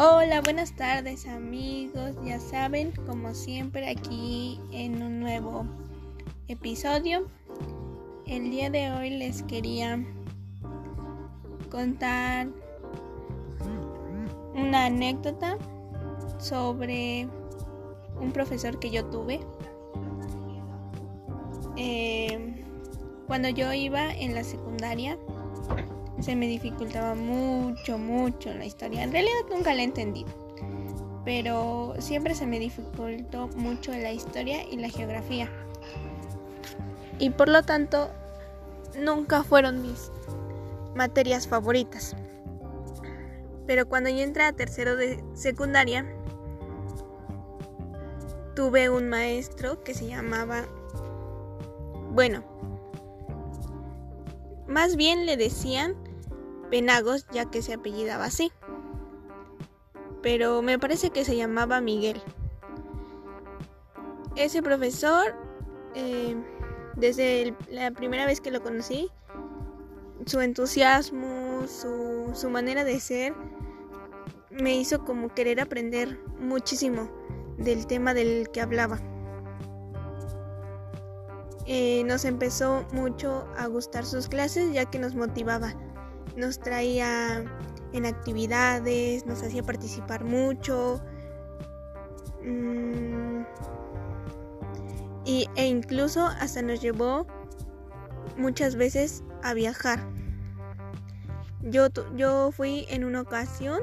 Hola, buenas tardes amigos. Ya saben, como siempre aquí en un nuevo episodio. El día de hoy les quería contar una anécdota sobre un profesor que yo tuve. Eh, cuando yo iba en la secundaria, se me dificultaba mucho, mucho la historia. En realidad nunca la he entendido, pero siempre se me dificultó mucho la historia y la geografía. Y por lo tanto, nunca fueron mis materias favoritas. Pero cuando yo entré a tercero de secundaria, tuve un maestro que se llamaba, bueno, más bien le decían Penagos ya que se apellidaba así. Pero me parece que se llamaba Miguel. Ese profesor, eh, desde la primera vez que lo conocí, su entusiasmo, su, manera de ser, me hizo como querer aprender muchísimo del tema del que hablaba. Eh, nos empezó mucho a gustar sus clases ya que nos motivaba nos traía en actividades, nos hacía participar mucho. Mm, y, e incluso hasta nos llevó muchas veces a viajar. Yo, yo fui en una ocasión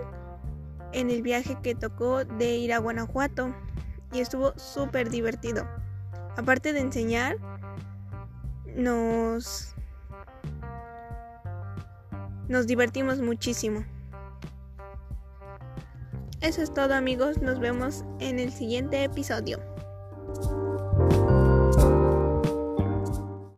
en el viaje que tocó de ir a Guanajuato y estuvo súper divertido. Aparte de enseñar, nos nos divertimos muchísimo. Eso es todo amigos, nos vemos en el siguiente episodio.